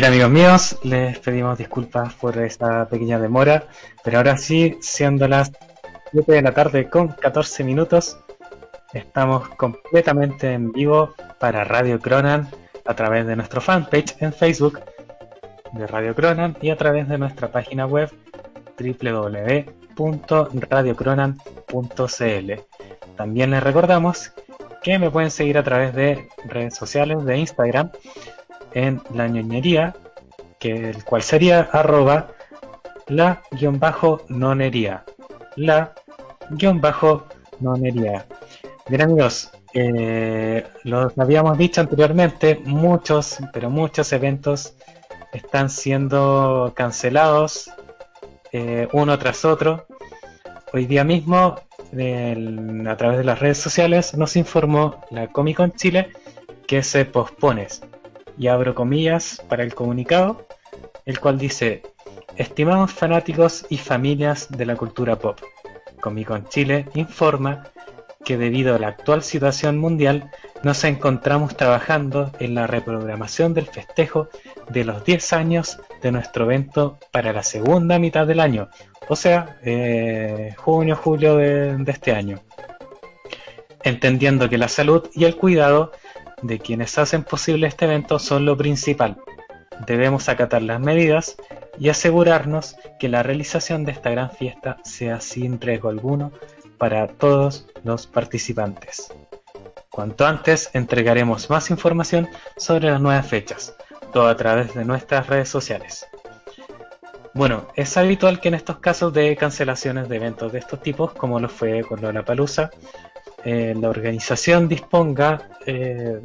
Bien amigos míos, les pedimos disculpas por esta pequeña demora, pero ahora sí, siendo las 7 de la tarde con 14 minutos, estamos completamente en vivo para Radio Cronan a través de nuestro fanpage en Facebook de Radio Cronan y a través de nuestra página web www.radiocronan.cl. También les recordamos que me pueden seguir a través de redes sociales de Instagram en la ñoñería, que el cual sería arroba la guion bajo nonería. La guion bajo nonería. Bien amigos, eh, los habíamos dicho anteriormente, muchos, pero muchos eventos están siendo cancelados eh, uno tras otro. Hoy día mismo, a través de las redes sociales, nos informó la Comic Con Chile que se pospone y abro comillas para el comunicado, el cual dice, estimados fanáticos y familias de la cultura pop, Comic Con Chile informa que debido a la actual situación mundial nos encontramos trabajando en la reprogramación del festejo de los 10 años de nuestro evento para la segunda mitad del año, o sea, eh, junio, julio de este año. Entendiendo que la salud y el cuidado de quienes hacen posible este evento son lo principal. Debemos acatar las medidas y asegurarnos que la realización de esta gran fiesta sea sin riesgo alguno para todos los participantes. Cuanto antes entregaremos más información sobre las nuevas fechas, todo a través de nuestras redes sociales. Bueno, es habitual que en estos casos de cancelaciones de eventos de estos tipos, como lo fue con la Palusa, eh, la organización disponga eh,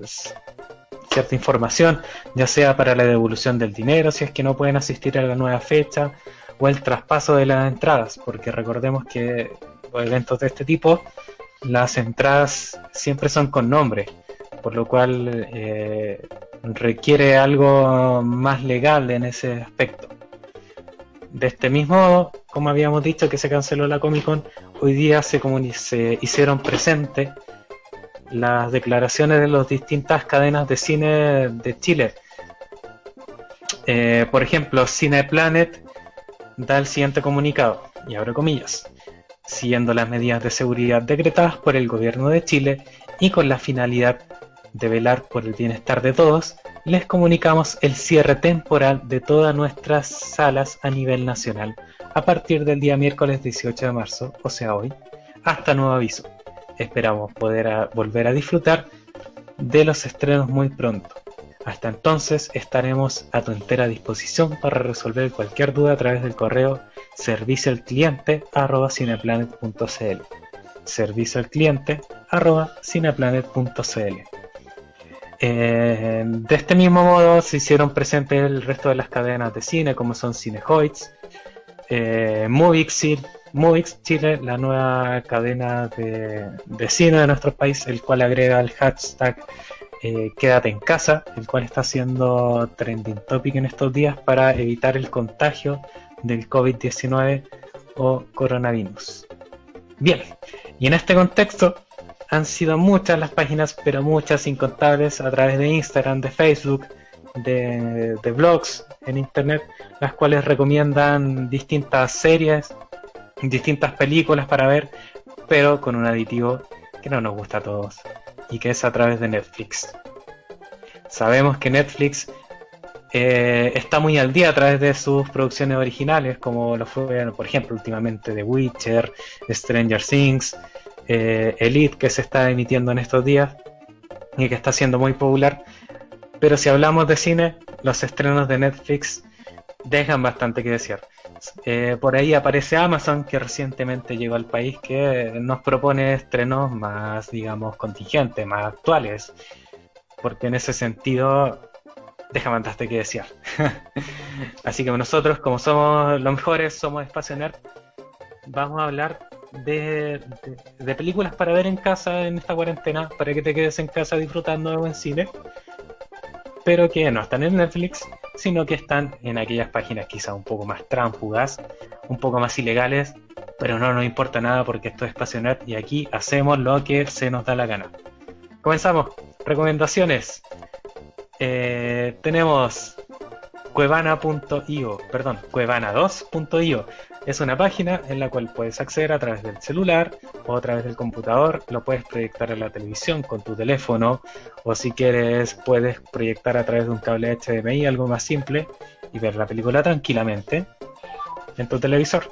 cierta información, ya sea para la devolución del dinero, si es que no pueden asistir a la nueva fecha, o el traspaso de las entradas, porque recordemos que los eventos de este tipo, las entradas siempre son con nombre, por lo cual eh, requiere algo más legal en ese aspecto. De este mismo, como habíamos dicho que se canceló la Comic Con, hoy día se, se hicieron presentes las declaraciones de las distintas cadenas de cine de Chile. Eh, por ejemplo, Cineplanet da el siguiente comunicado, y abro comillas, siguiendo las medidas de seguridad decretadas por el gobierno de Chile y con la finalidad de velar por el bienestar de todos, les comunicamos el cierre temporal de todas nuestras salas a nivel nacional a partir del día miércoles 18 de marzo, o sea hoy, hasta nuevo aviso. Esperamos poder volver a disfrutar de los estrenos muy pronto. Hasta entonces estaremos a tu entera disposición para resolver cualquier duda a través del correo servicio al cliente cineplanet.cl servicio al cliente cineplanet.cl eh, de este mismo modo se hicieron presentes el resto de las cadenas de cine como son Cinehoids, eh, Movix, Chile, la nueva cadena de, cine de nuestro país, el cual agrega el hashtag eh, Quédate en casa, el cual está haciendo trending topic en estos días para evitar el contagio del COVID-19 o coronavirus. Bien, y en este contexto han sido muchas las páginas, pero muchas incontables a través de Instagram, de Facebook, de, blogs en Internet, las cuales recomiendan distintas series, distintas películas para ver, pero con un aditivo que no nos gusta a todos, y que es a través de Netflix. Sabemos que Netflix eh, está muy al día a través de sus producciones originales, como lo fue, por ejemplo, últimamente The Witcher, Stranger Things, eh, Elite que se está emitiendo en estos días y que está siendo muy popular. Pero si hablamos de cine, los estrenos de Netflix dejan bastante que decir. Eh, por ahí aparece Amazon, que recientemente llegó al país, que nos propone estrenos más, digamos, contingentes, más actuales. Porque en ese sentido, deja bastante que decir. Así que nosotros, como somos los mejores, somos Espacio Nerd, vamos a hablar de, películas para ver en casa en esta cuarentena, para que te quedes en casa disfrutando de buen cine, pero que no están en Netflix, sino que están en aquellas páginas quizá un poco más tránfugas, un poco más ilegales, pero no nos importa nada porque esto es Pasionet y aquí hacemos lo que se nos da la gana. Comenzamos. Recomendaciones. Eh, tenemos cuevana.io, perdón, cuevana2.io. Es una página en la cual puedes acceder a través del celular o a través del computador, lo puedes proyectar en la televisión con tu teléfono o si quieres puedes proyectar a través de un cable HDMI, algo más simple, y ver la película tranquilamente en tu televisor.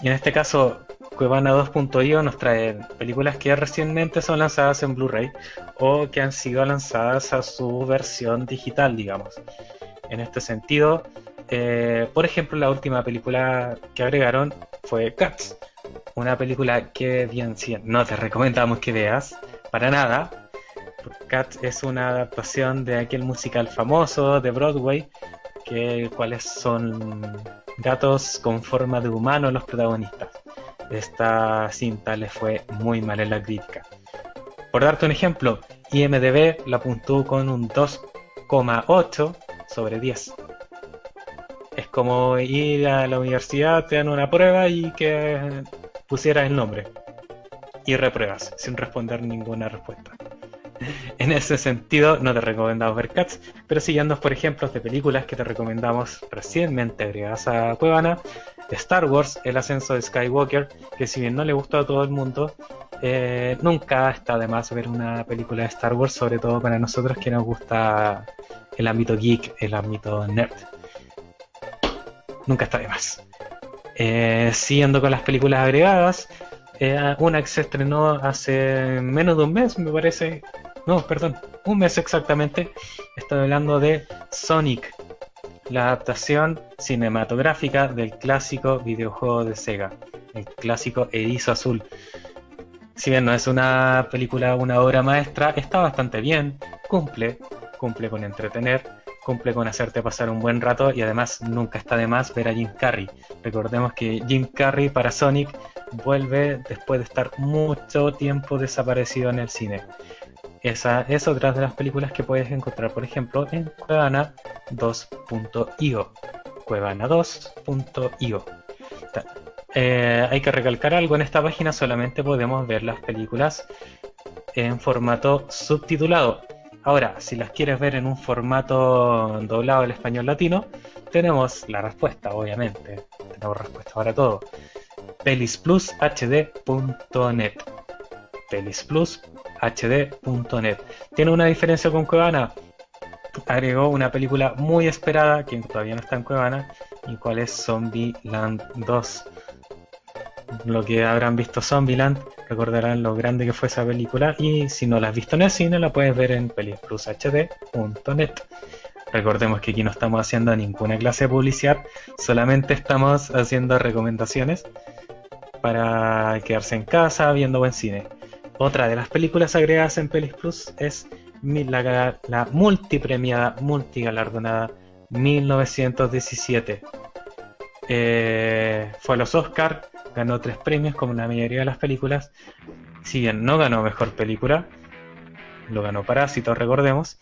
Y en este caso, Cuevana 2.io nos trae películas que recientemente son lanzadas en Blu-ray o que han sido lanzadas a su versión digital, digamos. En este sentido, eh, por ejemplo, la última película que agregaron fue Cats, una película que bien si no te recomendamos que veas para nada. Cats es una adaptación de aquel musical famoso de Broadway, que cuáles son gatos con forma de humano los protagonistas. Esta cinta le fue muy mal en la crítica. Por darte un ejemplo, IMDB la apuntó con un 2,8 sobre 10. Es como ir a la universidad, te dan una prueba y que pusieras el nombre. Y repruebas, sin responder ninguna respuesta. En ese sentido, no te recomendamos ver Cats, pero siguiendo por ejemplos de películas que te recomendamos recientemente agregadas a Cuevana, Star Wars, El ascenso de Skywalker, que si bien no le gustó a todo el mundo, eh, nunca está de más ver una película de Star Wars, sobre todo para nosotros que nos gusta el ámbito geek, el ámbito nerd. Nunca está de más. Eh, siguiendo con las películas agregadas, eh, una que se estrenó hace menos de un mes, me parece. No, perdón, un mes exactamente. Estoy hablando de Sonic, la adaptación cinematográfica del clásico videojuego de Sega, el clásico Erizo Azul. Si bien no es una película, una obra maestra, está bastante bien, cumple, cumple con entretener, cumple con hacerte pasar un buen rato y además nunca está de más ver a Jim Carrey. Recordemos que Jim Carrey para Sonic vuelve después de estar mucho tiempo desaparecido en el cine. Esa es otra de las películas que puedes encontrar, por ejemplo, en Cuevana2.io. Cuevana2.io. Eh, hay que recalcar algo, en esta página solamente podemos ver las películas en formato subtitulado. Ahora, si las quieres ver en un formato doblado al español latino, tenemos la respuesta, obviamente. Tenemos respuesta para todo. pelisplushd.net pelisplushd.net Tiene una diferencia con Cuevana. Agregó una película muy esperada, que todavía no está en Cuevana, y cuál es Zombieland 2. Lo que habrán visto Zombieland recordarán lo grande que fue esa película y si no la has visto en el cine la puedes ver en pelisplushd.net. Recordemos que aquí no estamos haciendo ninguna clase de publicidad, solamente estamos haciendo recomendaciones para quedarse en casa viendo buen cine. Otra de las películas agregadas en Pelis Plus es la, la multipremiada, multigalardonada 1917. Eh, fue a los Oscars, ganó tres premios como la mayoría de las películas. Si bien no ganó mejor película, lo ganó Parásito, recordemos.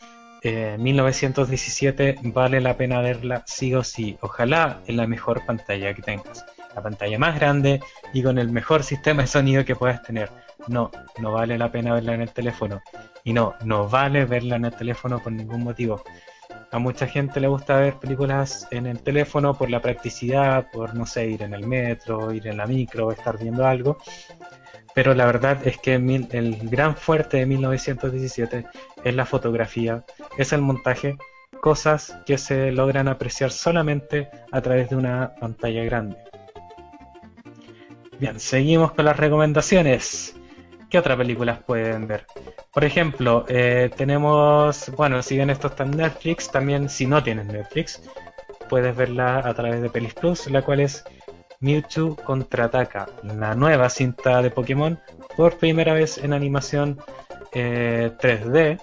1917 eh, vale la pena verla sí o sí. Ojalá en la mejor pantalla que tengas. La pantalla más grande y con el mejor sistema de sonido que puedas tener. No, no vale la pena verla en el teléfono. Y no, no vale verla en el teléfono por ningún motivo. A mucha gente le gusta ver películas en el teléfono por la practicidad, por, no sé, ir en el metro, ir en la micro, estar viendo algo. Pero la verdad es que el gran fuerte de 1917 es la fotografía, es el montaje, cosas que se logran apreciar solamente a través de una pantalla grande. Bien, seguimos con las recomendaciones. ¿Qué otras películas pueden ver? Por ejemplo, eh, tenemos, bueno, si bien esto está en Netflix, también si no tienes Netflix, puedes verla a través de Pelis Plus, la cual es Mewtwo contraataca, la nueva cinta de Pokémon por primera vez en animación 3D. Eh,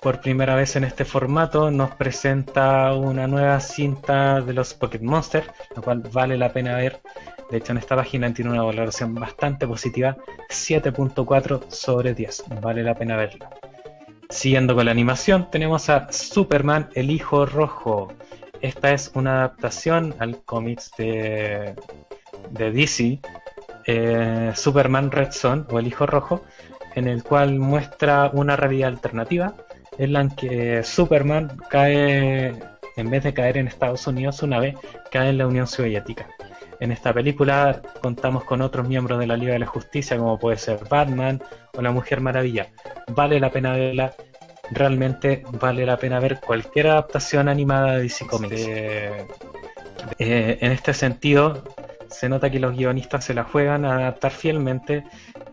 por primera vez en este formato nos presenta una nueva cinta de los Pokémon Monster, la cual vale la pena ver de hecho, en esta página tiene una valoración bastante positiva, 7.4 sobre 10. Vale la pena verla. Siguiendo con la animación, tenemos a Superman el Hijo Rojo. Esta es una adaptación al cómics de, de DC, eh, Superman Red Son o el Hijo Rojo, en el cual muestra una realidad alternativa en la que Superman cae, en vez de caer en Estados Unidos una vez, cae en la Unión Soviética. En esta película contamos con otros miembros de la Liga de la Justicia, como puede ser Batman o la Mujer Maravilla. Vale la pena verla, realmente vale la pena ver cualquier adaptación animada de DC Comics. Eh, en este sentido, se nota que los guionistas se la juegan a adaptar fielmente,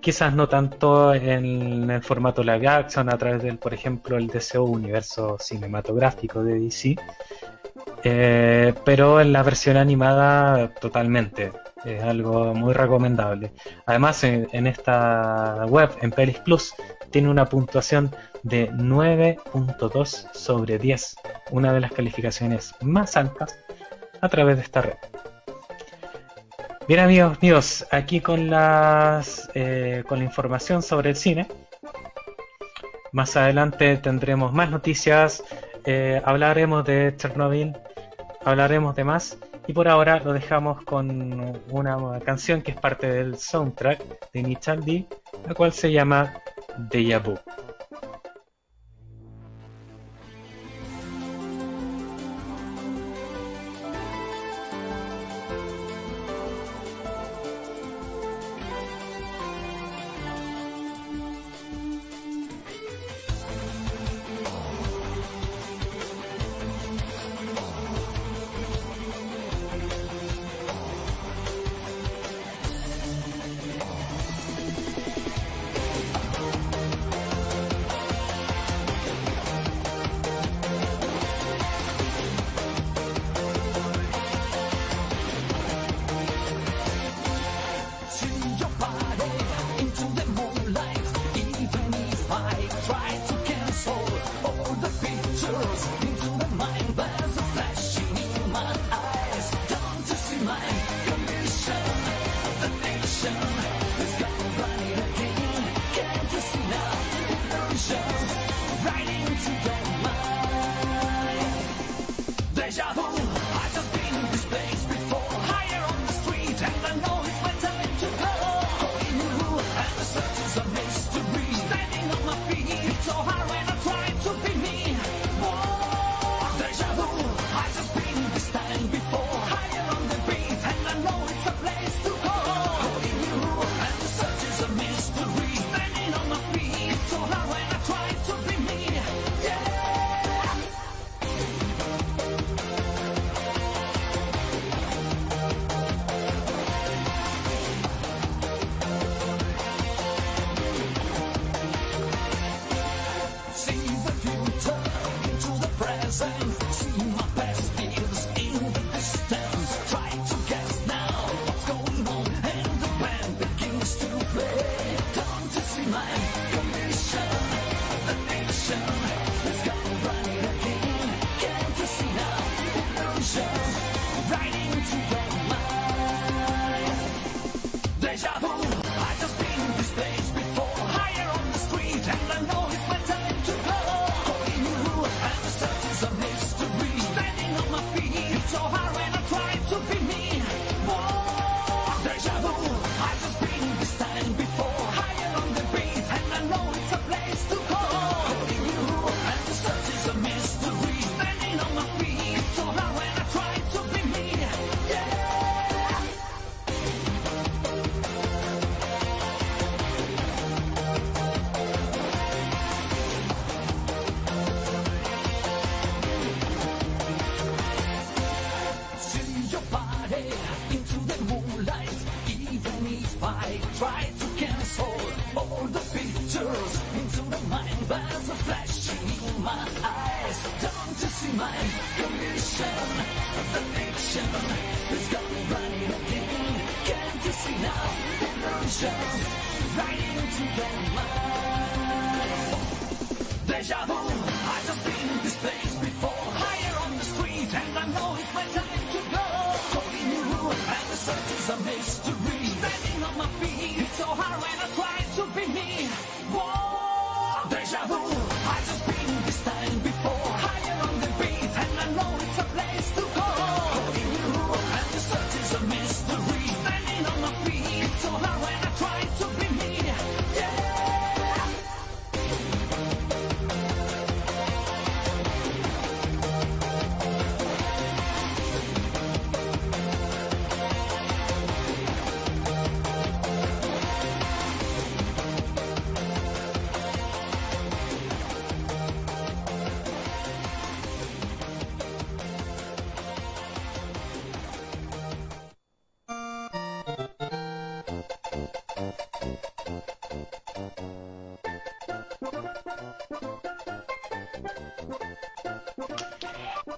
quizás no tanto en el formato live action a través del, por ejemplo, el DCO universo cinematográfico de DC, eh, pero en la versión animada totalmente. Es algo muy recomendable. Además, en, esta web, en Pelis Plus, tiene una puntuación de 9.2 sobre 10, una de las calificaciones más altas a través de esta red. Bien amigos míos, aquí con las eh, con la información sobre el cine. Más adelante tendremos más noticias, eh, hablaremos de Chernobyl, hablaremos de más y por ahora lo dejamos con una canción que es parte del soundtrack de D, la cual se llama Deja Vu.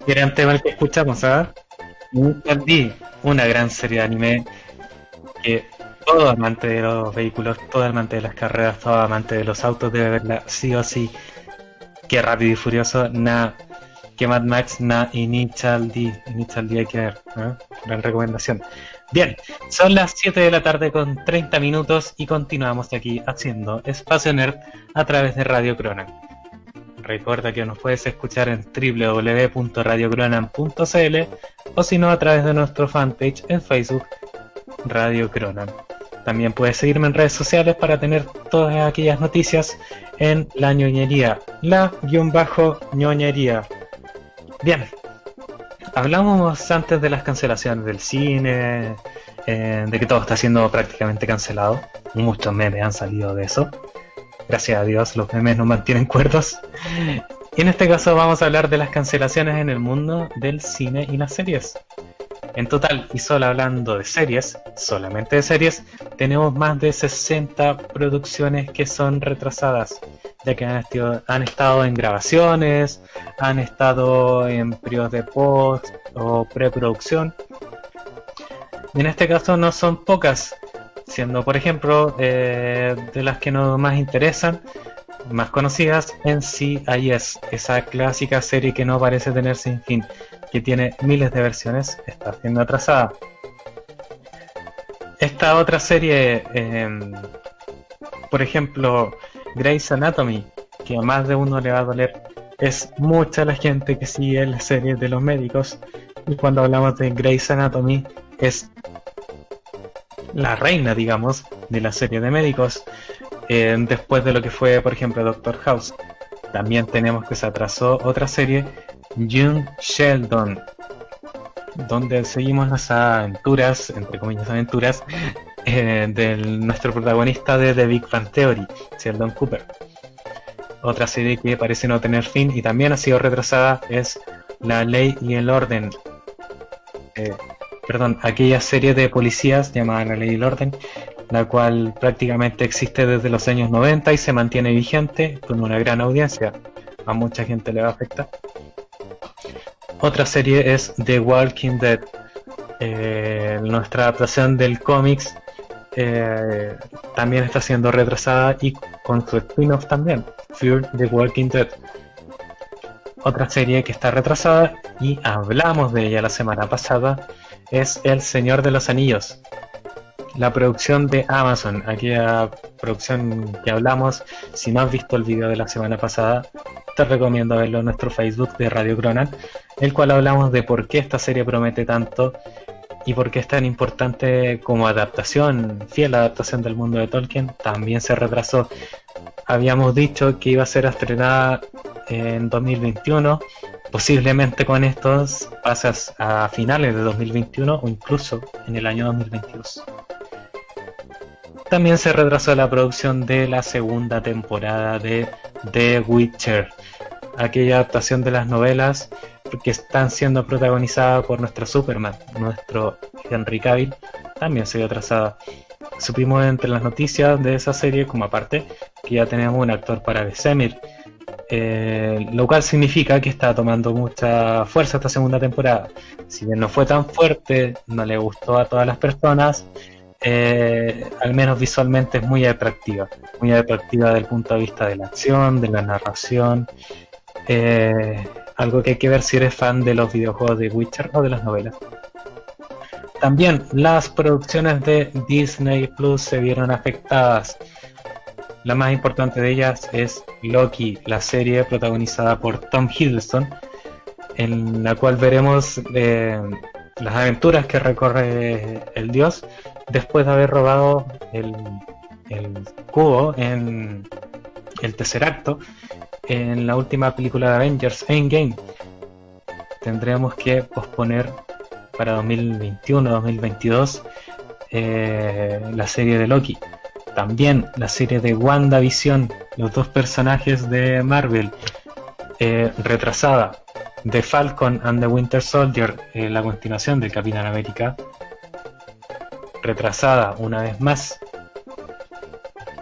Gran tema el que escuchamos, ¿ah? D, una gran serie de anime que todo amante de los vehículos, todo amante de las carreras, todo amante de los autos debe verla sí o sí. Que rápido y furioso, na que Mad Max, na Initial D. Initial D hay que ver, ¿eh? gran recomendación. Bien, son las 7 de la tarde con 30 minutos y continuamos aquí haciendo Espacio Nerd a través de Radio Cronan. Recuerda que nos puedes escuchar en www.radiocronan.cl o si no a través de nuestro fanpage en Facebook Radio Cronan. También puedes seguirme en redes sociales para tener todas aquellas noticias en la ñoñería, la guion bajo ñoñería. Bien, hablamos antes de las cancelaciones del cine, eh, de que todo está siendo prácticamente cancelado. Muchos memes han salido de eso. Gracias a Dios, los memes no mantienen cuerdos. Y en este caso vamos a hablar de las cancelaciones en el mundo del cine y las series. En total, y solo hablando de series, solamente de series, tenemos más de 60 producciones que son retrasadas, ya que han, estado en grabaciones, han estado en periodos de post o preproducción. Y en este caso no son pocas, siendo por ejemplo eh, de las que nos más interesan, más conocidas en CIS, esa clásica serie que no parece tener sin fin, que tiene miles de versiones, está siendo atrasada. Esta otra serie, em, por ejemplo, Grey's Anatomy, que a más de uno le va a doler, es mucha la gente que sigue la serie de los médicos. Y cuando hablamos de Grey's Anatomy, es la reina, digamos, de la serie de médicos, eh, después de lo que fue, por ejemplo, Doctor House. También tenemos que se atrasó otra serie, Young Sheldon, donde seguimos las aventuras, entre comillas aventuras, eh, de nuestro protagonista de The Big Bang Theory, Sheldon Cooper. Otra serie que parece no tener fin y también ha sido retrasada es La Ley y el Orden. Eh, perdón, aquella serie de policías llamada La Ley y el Orden, la cual prácticamente existe desde los años 90 y se mantiene vigente con una gran audiencia. A mucha gente le va a afectar. Otra serie es The Walking Dead, eh, nuestra adaptación del cómics eh, también está siendo retrasada y con su spin-off también, Fear the Walking Dead. Otra serie que está retrasada y hablamos de ella la semana pasada es El Señor de los Anillos, la producción de Amazon, aquella producción que hablamos. Si no has visto el video de la semana pasada, te recomiendo verlo en nuestro Facebook de Radio Cronan, el cual hablamos de por qué esta serie promete tanto y por qué es tan importante como adaptación, fiel adaptación del mundo de Tolkien, también se retrasó. Habíamos dicho que iba a ser estrenada en 2021, posiblemente con estos pasas a finales de 2021 o incluso en el año 2022. También se retrasó la producción de la segunda temporada de The Witcher, aquella adaptación de las novelas que están siendo protagonizadas por nuestro Superman, nuestro Henry Cavill, también se vio atrasada. Supimos entre las noticias de esa serie, como aparte, que ya tenemos un actor para Besemir, eh, lo cual significa que está tomando mucha fuerza esta segunda temporada. Si bien no fue tan fuerte, no le gustó a todas las personas, eh, al menos visualmente es muy atractiva, muy atractiva desde el punto de vista de la acción, de la narración, eh, algo que hay que ver si eres fan de los videojuegos de Witcher o de las novelas. También las producciones de Disney Plus se vieron afectadas. La más importante de ellas es Loki, la serie protagonizada por Tom Hiddleston, en la cual veremos eh, las aventuras que recorre el dios después de haber robado el, cubo en el tercer acto en la última película de Avengers Endgame. Tendremos que posponer para 2021-2022 eh, la serie de Loki. También la serie de WandaVision, los dos personajes de Marvel, eh, retrasada. The Falcon and the Winter Soldier, eh, la continuación del Capitán América, retrasada una vez más.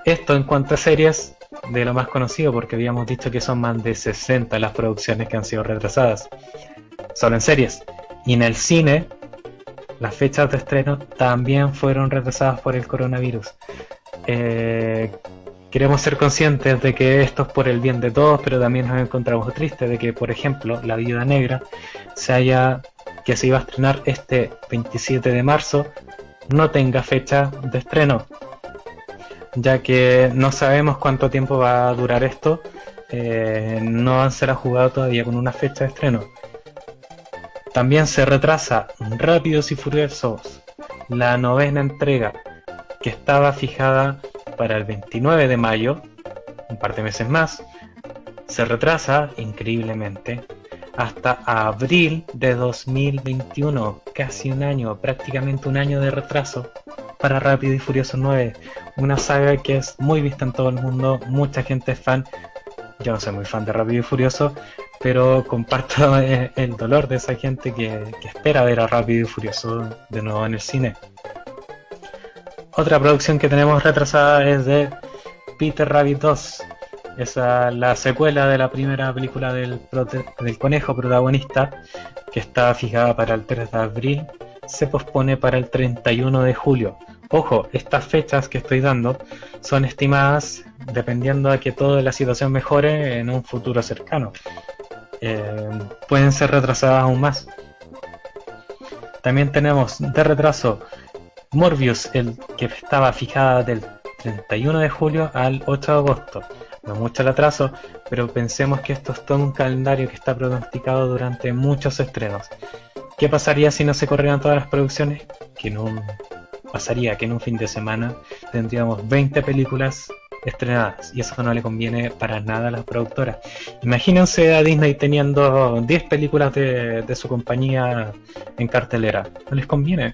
Esto en cuanto a series de lo más conocido, porque habíamos dicho que son más de 60 las producciones que han sido retrasadas. solo en series. Y en el cine, las fechas de estreno también fueron retrasadas por el coronavirus. Eh, queremos ser conscientes de que esto es por el bien de todos, pero también nos encontramos tristes de que, por ejemplo, La Vida Negra se haya que se iba a estrenar este 27 de marzo no tenga fecha de estreno, ya que no sabemos cuánto tiempo va a durar esto, eh, no se ha jugado todavía con una fecha de estreno. También se retrasa Rápidos y Furiosos, la novena entrega, que estaba fijada para el 29 de mayo, un par de meses más, se retrasa increíblemente hasta abril de 2021, casi un año, prácticamente un año de retraso para Rápido y Furioso 9, una saga que es muy vista en todo el mundo, mucha gente es fan, yo no soy muy fan de Rápido y Furioso, pero comparto el dolor de esa gente que, espera ver a Rápido y Furioso de nuevo en el cine. Otra producción que tenemos retrasada es de Peter Rabbit 2, esa la secuela de la primera película del, conejo protagonista, que estaba fijada para el 3 de abril, se pospone para el 31 de julio. Ojo, estas fechas que estoy dando son estimadas dependiendo de que toda la situación mejore en un futuro cercano. Eh, pueden ser retrasadas aún más. También tenemos de retraso Morbius, el que estaba fijada del 31 de julio al 8 de agosto no mucho el atraso, pero pensemos que esto es todo un calendario que está pronosticado durante muchos estrenos. ¿Qué pasaría si no se corrieran todas las producciones? Que un, pasaría que en un fin de semana tendríamos 20 películas estrenadas y eso no le conviene para nada a las productoras. Imagínense a Disney teniendo 10 películas de, de su compañía en cartelera. No les conviene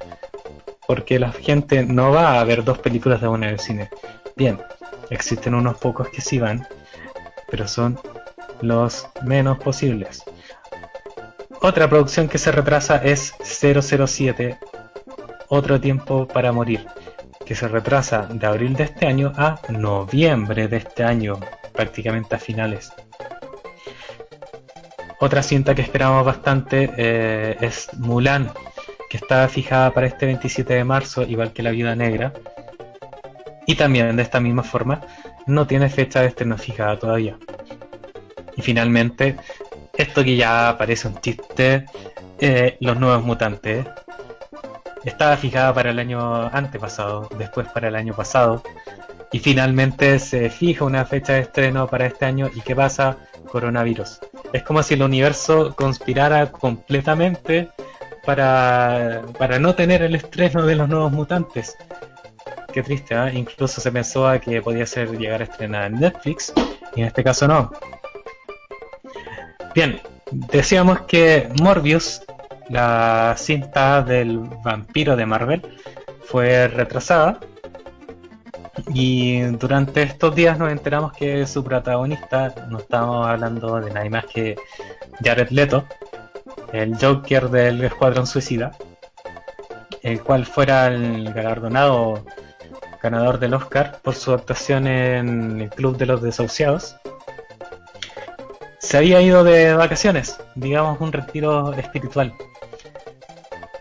porque la gente no va a ver dos películas de una en el cine. Bien, Existen unos pocos que sí van, pero son los menos posibles. Otra producción que se retrasa es 007, Otro tiempo para morir, que se retrasa de abril de este año a noviembre de este año, prácticamente a finales. Otra cinta que esperamos bastante eh, es Mulan, que estaba fijada para este 27 de marzo, igual que La Viuda Negra, y también de esta misma forma no tiene fecha de estreno fijada todavía. Y finalmente, esto que ya parece un chiste, eh, los nuevos mutantes. Estaba fijada para el año antepasado, después para el año pasado, y finalmente se fija una fecha de estreno para este año. ¿Y qué pasa? Coronavirus. Es como si el universo conspirara completamente para, para no tener el estreno de los nuevos mutantes qué triste, ¿eh? incluso se pensó a que podía ser llegar a estrenar en Netflix, y en este caso no. Bien, decíamos que Morbius, la cinta del vampiro de Marvel, fue retrasada. Y durante estos días nos enteramos que su protagonista, no estábamos hablando de nadie más que Jared Leto, el Joker del Escuadrón Suicida, el cual fuera el galardonado ganador del Oscar por su actuación en el Club de los Desahuciados, se había ido de vacaciones, digamos un retiro espiritual,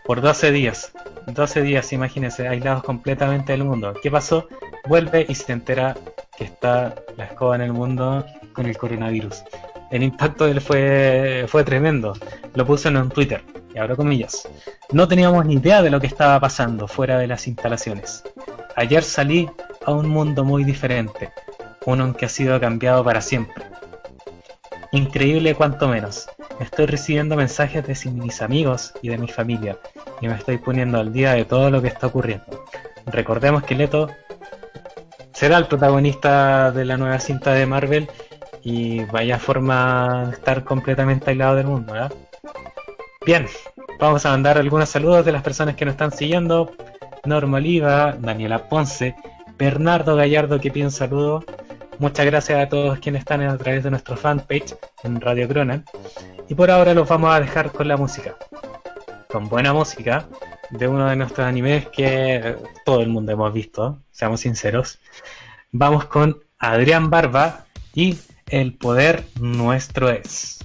por 12 días. 12 días, imagínense, aislados completamente del mundo. ¿Qué pasó? Vuelve y se entera que está la escoba en el mundo con el coronavirus. El impacto de él fue, fue tremendo. Lo puso en Twitter, y abro comillas. No teníamos ni idea de lo que estaba pasando fuera de las instalaciones. Ayer salí a un mundo muy diferente, uno que ha sido cambiado para siempre. Increíble cuanto menos. Estoy recibiendo mensajes de mis amigos y de mi familia y me estoy poniendo al día de todo lo que está ocurriendo. Recordemos que Leto será el protagonista de la nueva cinta de Marvel y vaya forma de estar completamente aislado del mundo, ¿verdad? Bien, vamos a mandar algunos saludos de las personas que nos están siguiendo. Norma Oliva, Daniela Ponce, Bernardo Gallardo que pide un saludo. Muchas gracias a todos quienes están a través de nuestro fanpage en Radio Cronan. Y por ahora los vamos a dejar con la música. Con buena música de uno de nuestros animes que todo el mundo hemos visto, seamos sinceros. Vamos con Adrián Barba y El poder nuestro es.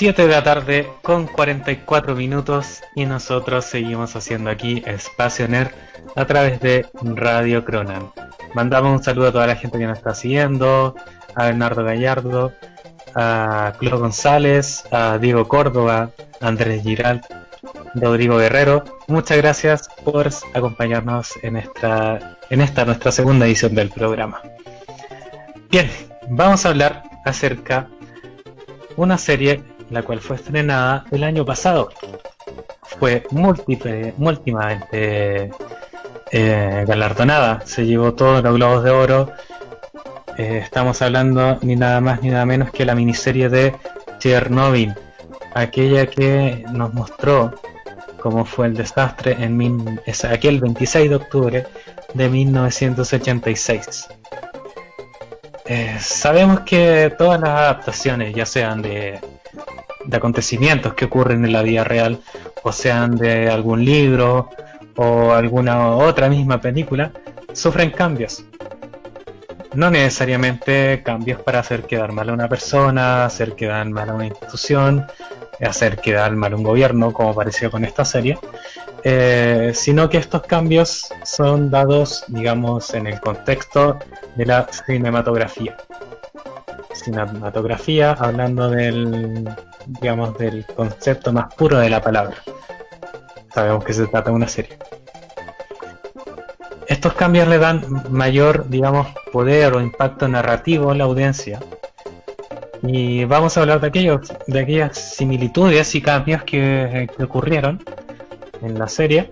7 de la tarde con 44 minutos y nosotros seguimos haciendo aquí Espacio Nerd a través de Radio Cronan. Mandamos un saludo a toda la gente que nos está siguiendo, a Bernardo Gallardo, a Clo González, a Diego Córdoba, a Andrés Giralt, Rodrigo Guerrero. Muchas gracias por acompañarnos en esta, en esta nuestra segunda edición del programa. Bien, vamos a hablar acerca una serie la cual fue estrenada el año pasado. Fue múltiple, múltimamente eh, galardonada, se llevó todos los globos de oro. Eh, estamos hablando ni nada más ni nada menos que la miniserie de Chernobyl, aquella que nos mostró cómo fue el desastre en min- aquel 26 de octubre de 1986. Eh, sabemos que todas las adaptaciones, ya sean de, de acontecimientos que ocurren en la vida real, o sean de algún libro o alguna otra misma película, sufren cambios. No necesariamente cambios para hacer quedar mal a una persona, hacer quedar mal a una institución, hacer quedar mal un gobierno, como pareció con esta serie, eh, sino que estos cambios son dados, digamos, en el contexto de la cinematografía. Cinematografía, hablando del, digamos, del concepto más puro de la palabra. Sabemos que se trata de una serie. Estos cambios le dan mayor, digamos, poder o impacto narrativo a la audiencia. Y vamos a hablar de aquellos, de aquellas similitudes y cambios que, ocurrieron en la serie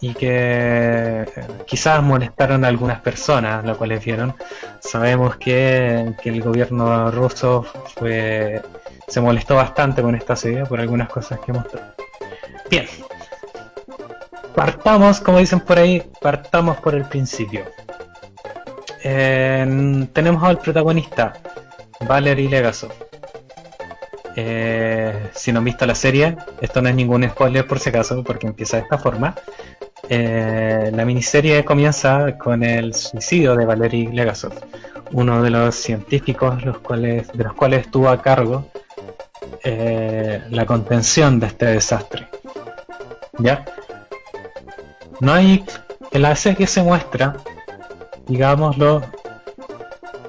y que quizás molestaron a algunas personas, lo cuales vieron. Sabemos que, que, el gobierno ruso fue, se molestó bastante con esta serie por algunas cosas que mostró. Bien, partamos, como dicen por ahí, partamos por el principio. tenemos al protagonista, Valery Legasov. Eh, si no han visto la serie, esto no es ningún spoiler por si acaso, porque empieza de esta forma. Eh, la miniserie comienza con el suicidio de Valery Legasov, uno de los científicos de los cuales estuvo a cargo eh, la contención de este desastre. ¿Ya? No hay. En la serie se muestra, digámoslo,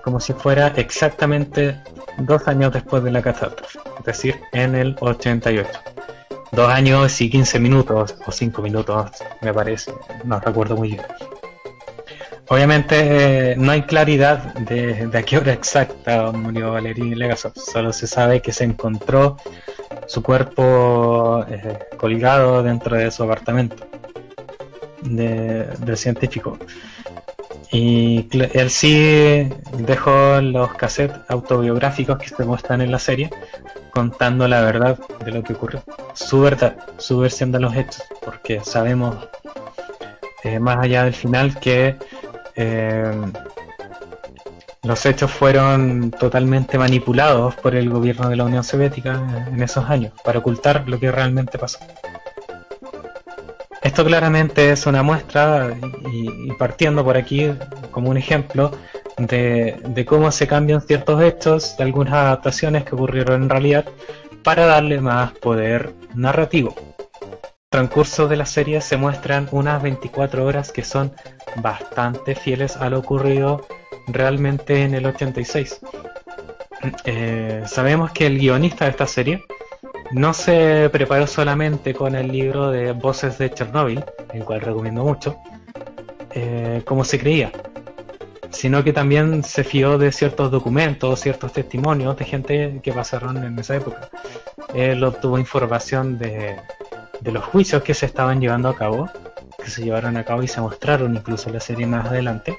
como si fuera exactamente dos años después de la catástrofe, es decir, en el 88. Dos años y 15 minutos, o 5 minutos, me parece, no recuerdo muy bien. Obviamente eh, no hay claridad de, a qué hora exacta murió Valery Legasov, solo se sabe que se encontró su cuerpo eh, colgado dentro de su apartamento del científico. Y él sí dejó los cassettes autobiográficos que se muestran en la serie contando la verdad de lo que ocurrió, su verdad, su versión de los hechos, porque sabemos eh, más allá del final que eh, los hechos fueron totalmente manipulados por el gobierno de la Unión Soviética en esos años para ocultar lo que realmente pasó. Esto claramente es una muestra y, partiendo por aquí como un ejemplo de, cómo se cambian ciertos hechos de algunas adaptaciones que ocurrieron en realidad para darle más poder narrativo. transcurso de la serie se muestran unas 24 horas que son bastante fieles a lo ocurrido realmente en el 86. Eh, sabemos que el guionista de esta serie no se preparó solamente con el libro de Voces de Chernobyl, el cual recomiendo mucho, eh, como se creía, sino que también se fió de ciertos documentos, ciertos testimonios de gente que pasaron en esa época. Él obtuvo información de, los juicios que se estaban llevando a cabo, que se llevaron a cabo y se mostraron incluso en la serie más adelante,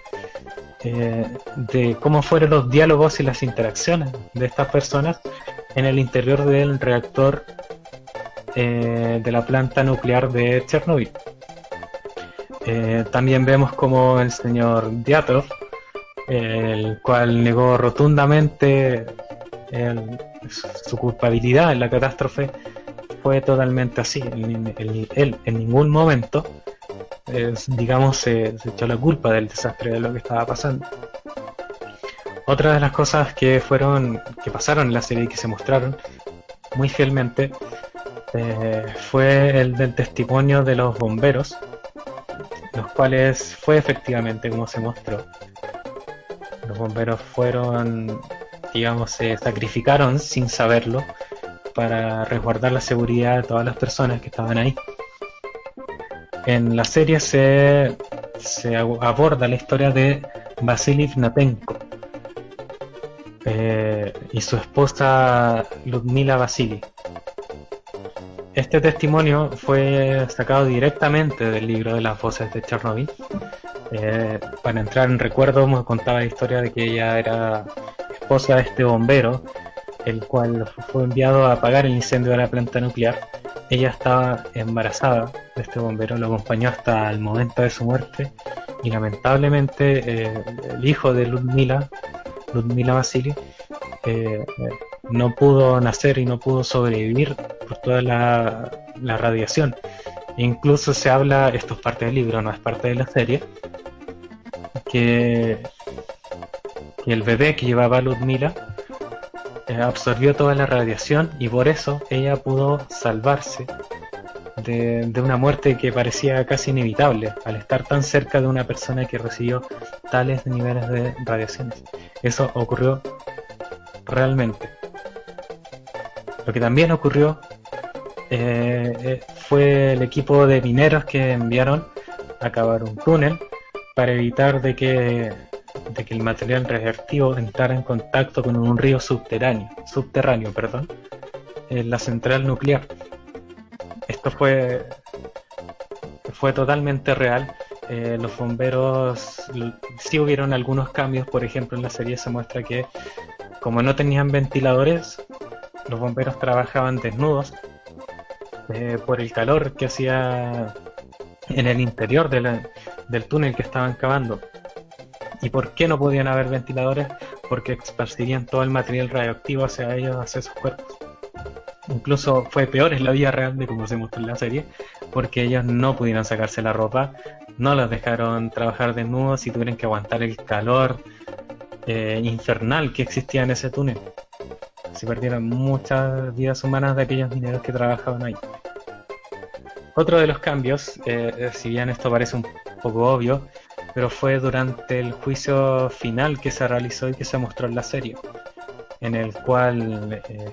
eh, de cómo fueron los diálogos y las interacciones de estas personas en el interior del reactor eh, de la planta nuclear de Chernobyl. Eh, también vemos como el señor Diatrov, el cual negó rotundamente su culpabilidad en la catástrofe, fue totalmente así. Él, en ningún momento, digamos, se echó la culpa del desastre de lo que estaba pasando. Otra de las cosas que fueron, que pasaron en la serie y que se mostraron muy fielmente eh, fue el del testimonio de los bomberos, los cuales fue efectivamente como se mostró. Los bomberos fueron, digamos, se sacrificaron sin saberlo para resguardar la seguridad de todas las personas que estaban ahí. En la serie se, aborda la historia de Vasily Natenko, eh, y su esposa Ludmila Vasily. Este testimonio fue sacado directamente del libro de las voces de Chernobyl. Eh, para entrar en recuerdo, me contaba la historia de que ella era esposa de este bombero, el cual fue enviado a apagar el incendio de la planta nuclear. Ella estaba embarazada de este bombero, lo acompañó hasta el momento de su muerte y lamentablemente eh, el hijo de Ludmila Ludmila Vasily, eh, no pudo nacer y no pudo sobrevivir por toda la, radiación. incluso se habla, esto es parte del libro, no es parte de la serie, que, el bebé que llevaba Ludmila eh, absorbió toda la radiación y por eso ella pudo salvarse de, de, una muerte que parecía casi inevitable al estar tan cerca de una persona que recibió tales niveles de radiaciones. Eso ocurrió realmente. Lo que también ocurrió eh, eh, fue el equipo de mineros que enviaron a cavar un túnel para evitar de que, de que el material radioactivo entrara en contacto con un río subterráneo, subterráneo perdón, en la central nuclear. Esto fue, fue totalmente real. Eh, los bomberos sí hubieron algunos cambios, por ejemplo en la serie se muestra que como no tenían ventiladores, los bomberos trabajaban desnudos eh, por el calor que hacía en el interior del túnel que estaban cavando. ¿Y por qué no podían haber ventiladores? Porque esparcirían todo el material radioactivo hacia ellos, hacia sus cuerpos. Incluso fue peor en la vida real de como se mostró en la serie, porque ellos no pudieron sacarse la ropa, no los dejaron trabajar desnudos y tuvieron que aguantar el calor eh, infernal que existía en ese túnel se perdieron muchas vidas humanas de aquellos mineros que trabajaban ahí. Otro de los cambios, eh, si bien esto parece un poco obvio, pero fue durante el juicio final que se realizó y que se mostró en la serie, en el cual eh,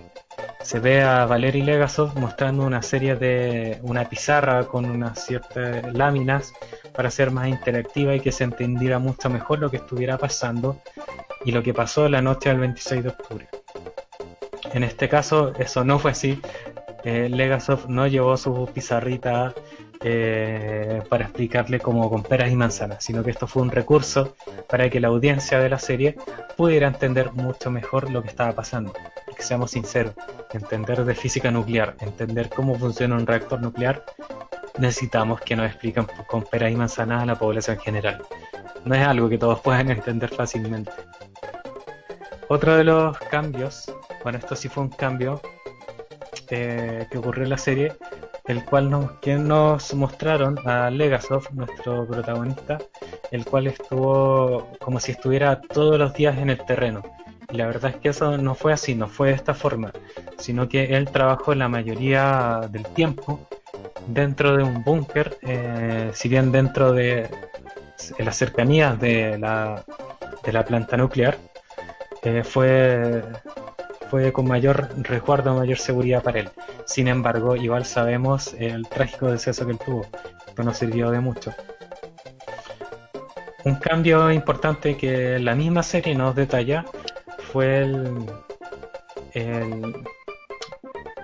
se ve a Valery Legasov mostrando una serie de una pizarra con unas ciertas láminas para ser más interactiva y que se entendiera mucho mejor lo que estuviera pasando y lo que pasó la noche del 26 de octubre. En este caso, eso no fue así. Eh, Legasov no llevó su pizarrita eh, para explicarle como con peras y manzanas, sino que esto fue un recurso para que la audiencia de la serie pudiera entender mucho mejor lo que estaba pasando. Que seamos sinceros, entender de física nuclear, entender cómo funciona un reactor nuclear, necesitamos que nos expliquen con peras y manzanas a la población general. No es algo que todos puedan entender fácilmente. Otro de los cambios bueno, esto sí fue un cambio eh, que ocurrió en la serie, el cual nos, que nos mostraron a Legasov, nuestro protagonista, el cual estuvo como si estuviera todos los días en el terreno. Y la verdad es que eso no fue así, no fue de esta forma, sino que él trabajó la mayoría del tiempo dentro de un búnker, eh, si bien dentro de las cercanías de la, de la planta nuclear, eh, fue fue con mayor resguardo, mayor seguridad para él. Sin embargo, igual sabemos el trágico deceso que él tuvo. Esto no sirvió de mucho. Un cambio importante que la misma serie nos detalla fue el, el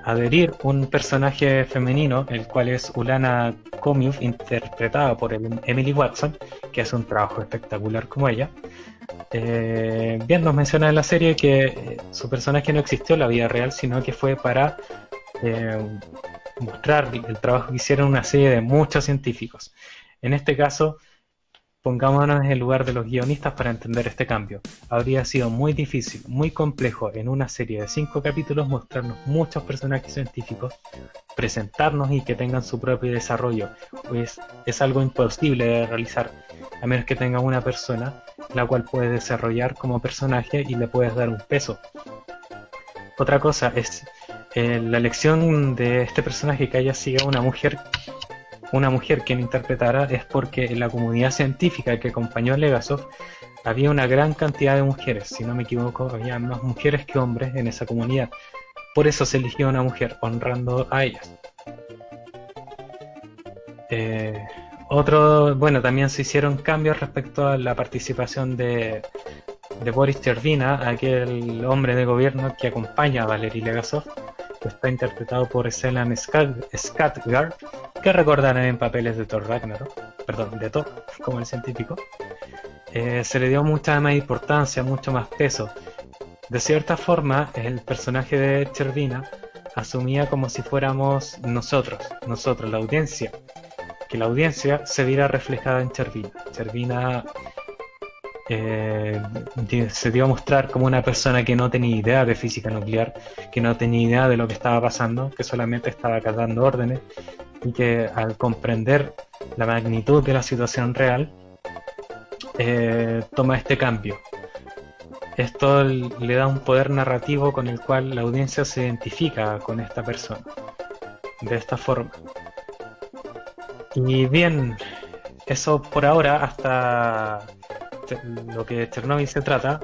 adherir un personaje femenino, el cual es Ulana Komiuf, interpretada por Emily Watson, que hace un trabajo espectacular como ella, eh, bien, nos menciona en la serie que eh, su personaje no existió en la vida real, sino que fue para eh, mostrar el trabajo que hicieron una serie de muchos científicos. En este caso, Pongámonos en el lugar de los guionistas para entender este cambio. Habría sido muy difícil, muy complejo en una serie de cinco capítulos mostrarnos muchos personajes científicos, presentarnos y que tengan su propio desarrollo, pues es algo imposible de realizar, a menos que tenga una persona la cual puedes desarrollar como personaje y le puedes dar un peso. Otra cosa es eh, la elección de este personaje que haya sido una mujer una mujer quien interpretara es porque en la comunidad científica que acompañó a Legasov había una gran cantidad de mujeres, si no me equivoco, había más mujeres que hombres en esa comunidad. Por eso se eligió una mujer, honrando a ellas. Eh, otro, bueno, también se hicieron cambios respecto a la participación de, de Boris Chervina, aquel hombre de gobierno que acompaña a Valery Legasov, que está interpretado por Stellan Skarsgård, que recordarán en papeles de Thor Ragnarok, perdón, de Thor, como el científico. Eh, se le dio mucha más importancia, mucho más peso. De cierta forma, el personaje de Chervina asumía como si fuéramos nosotros, nosotros, la audiencia, que la audiencia se viera reflejada en Chervina. Chervina eh, se dio a mostrar como una persona que no tenía idea de física nuclear, que no tenía idea de lo que estaba pasando, que solamente estaba acatando órdenes y que al comprender la magnitud de la situación real, eh, toma este cambio. esto le da un poder narrativo con el cual la audiencia se identifica con esta persona. De esta forma. Y bien, eso por ahora, hasta lo que Chernobyl se trata,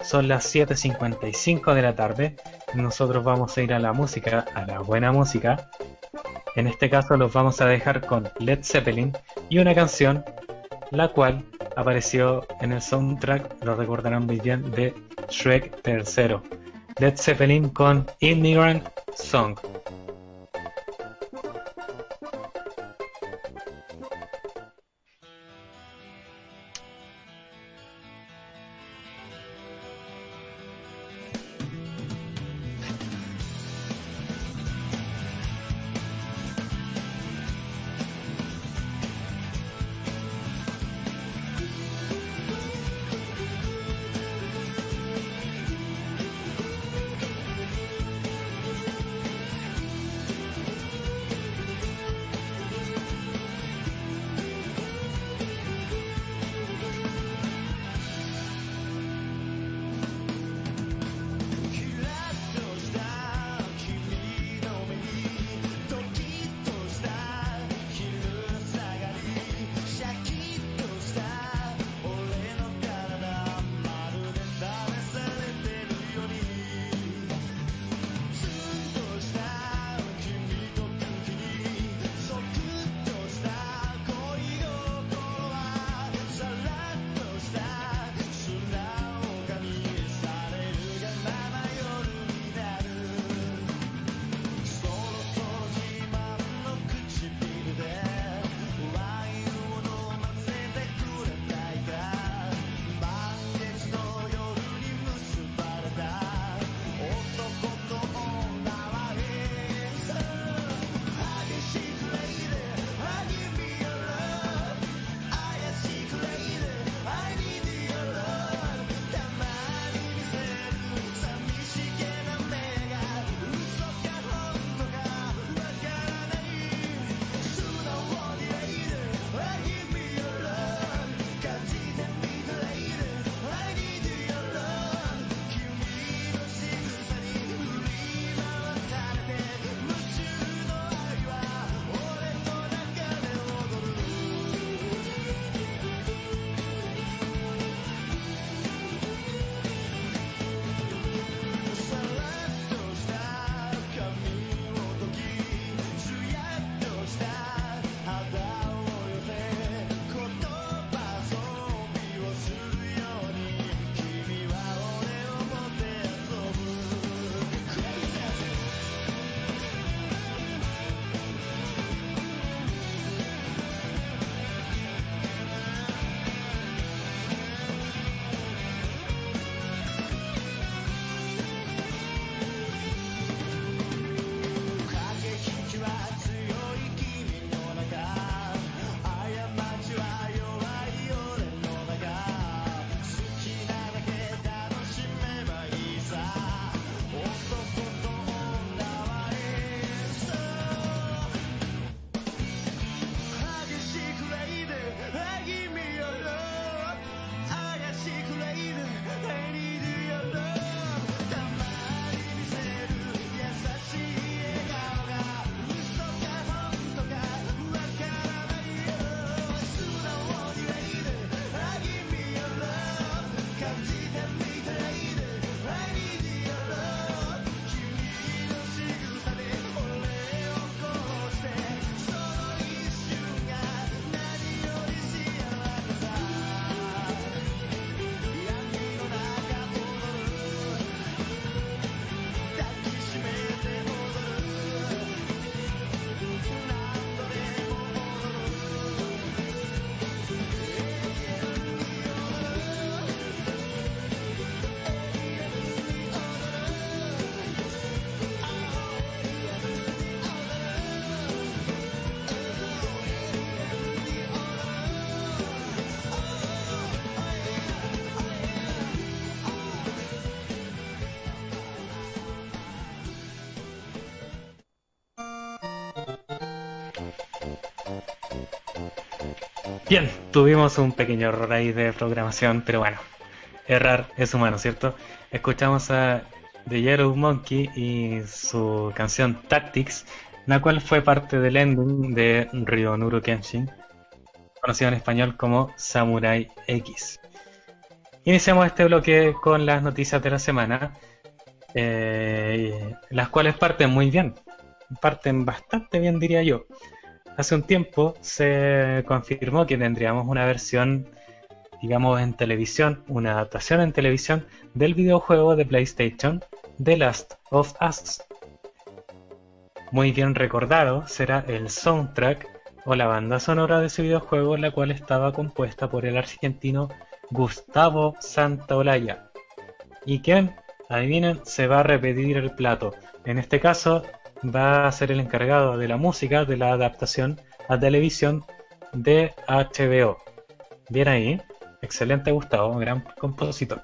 son las 7.55 de la tarde. Nosotros vamos a ir a la música, a la buena música. En este caso los vamos a dejar con Led Zeppelin y una canción la cual apareció en el soundtrack, lo recordarán bien, de Shrek III. Led Zeppelin con Immigrant Song. Tuvimos un pequeño error ahí de programación, pero bueno, errar es humano, ¿cierto? Escuchamos a The Yellow Monkey y su canción Tactics, la cual fue parte del ending de Ryonuro Kenshin, conocido en español como Samurai X. Iniciamos este bloque con las noticias de la semana, eh, las cuales parten muy bien, parten bastante bien diría yo. Hace un tiempo se confirmó que tendríamos una versión, digamos, en televisión, una adaptación en televisión del videojuego de PlayStation The Last of Us. Muy bien recordado será el soundtrack o la banda sonora de ese videojuego, la cual estaba compuesta por el argentino Gustavo Santaolalla. ¿Y quién? Adivinen, se va a repetir el plato. En este caso, va a ser el encargado de la música de la adaptación a televisión de HBO. Bien ahí, excelente Gustavo, gran compositor.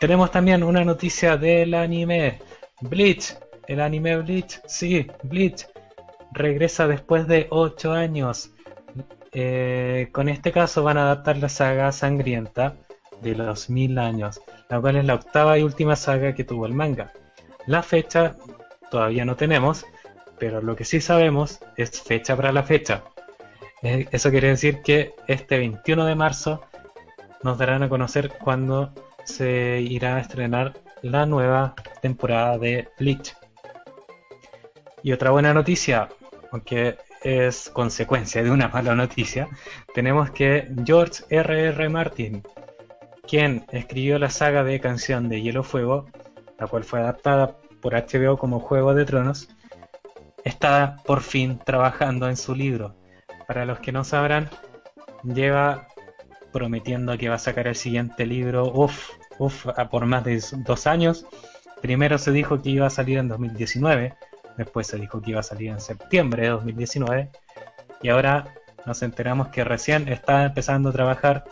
Tenemos también una noticia del anime Bleach. El anime Bleach, sí, Bleach regresa después de 8 años. Eh, con este caso van a adaptar la saga sangrienta de los mil años, la cual es la octava y última saga que tuvo el manga. La fecha todavía no tenemos, pero lo que sí sabemos es fecha para la fecha. Eh, eso quiere decir que este 21 de marzo nos darán a conocer cuándo se irá a estrenar la nueva temporada de Bleach. Y otra buena noticia, aunque es consecuencia de una mala noticia, tenemos que George R.R. R. Martin, quien escribió la saga de canción de Hielo Fuego, la cual fue adaptada por HBO como Juego de Tronos, está por fin trabajando en su libro. Para los que no sabrán, lleva prometiendo que va a sacar el siguiente libro, uff, uff, por más de dos años. Primero se dijo que iba a salir en 2019, Después se dijo que iba a salir en septiembre de 2019. Y ahora nos enteramos que recién está empezando a trabajar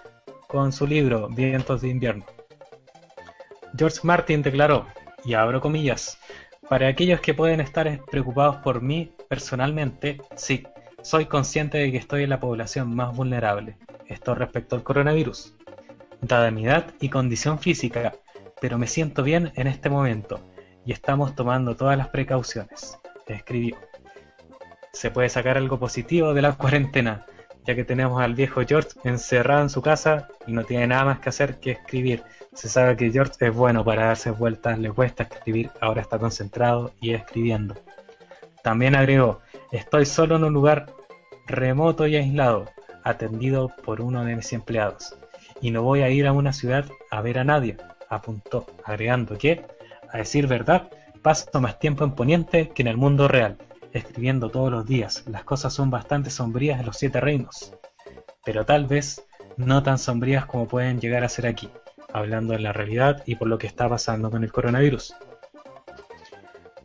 con su libro Vientos de invierno. George Martin declaró, y abro comillas, para aquellos que pueden estar preocupados por mí personalmente, sí, soy consciente de que estoy en la población más vulnerable. Esto respecto al coronavirus. Dada mi edad y condición física, pero me siento bien en este momento y estamos tomando todas las precauciones, escribió. Se puede sacar algo positivo de la cuarentena, ya que tenemos al viejo George encerrado en su casa y no tiene nada más que hacer que escribir. Se sabe que George es bueno para darse vueltas, le cuesta escribir, ahora está concentrado y escribiendo. También agregó, estoy solo en un lugar remoto y aislado, atendido por uno de mis empleados, y no voy a ir a una ciudad a ver a nadie, apuntó, agregando que a decir verdad, paso más tiempo en Poniente que en el mundo real, escribiendo todos los días. Las cosas son bastante sombrías en los siete reinos, pero tal vez no tan sombrías como pueden llegar a ser aquí, hablando de la realidad y por lo que está pasando con el coronavirus.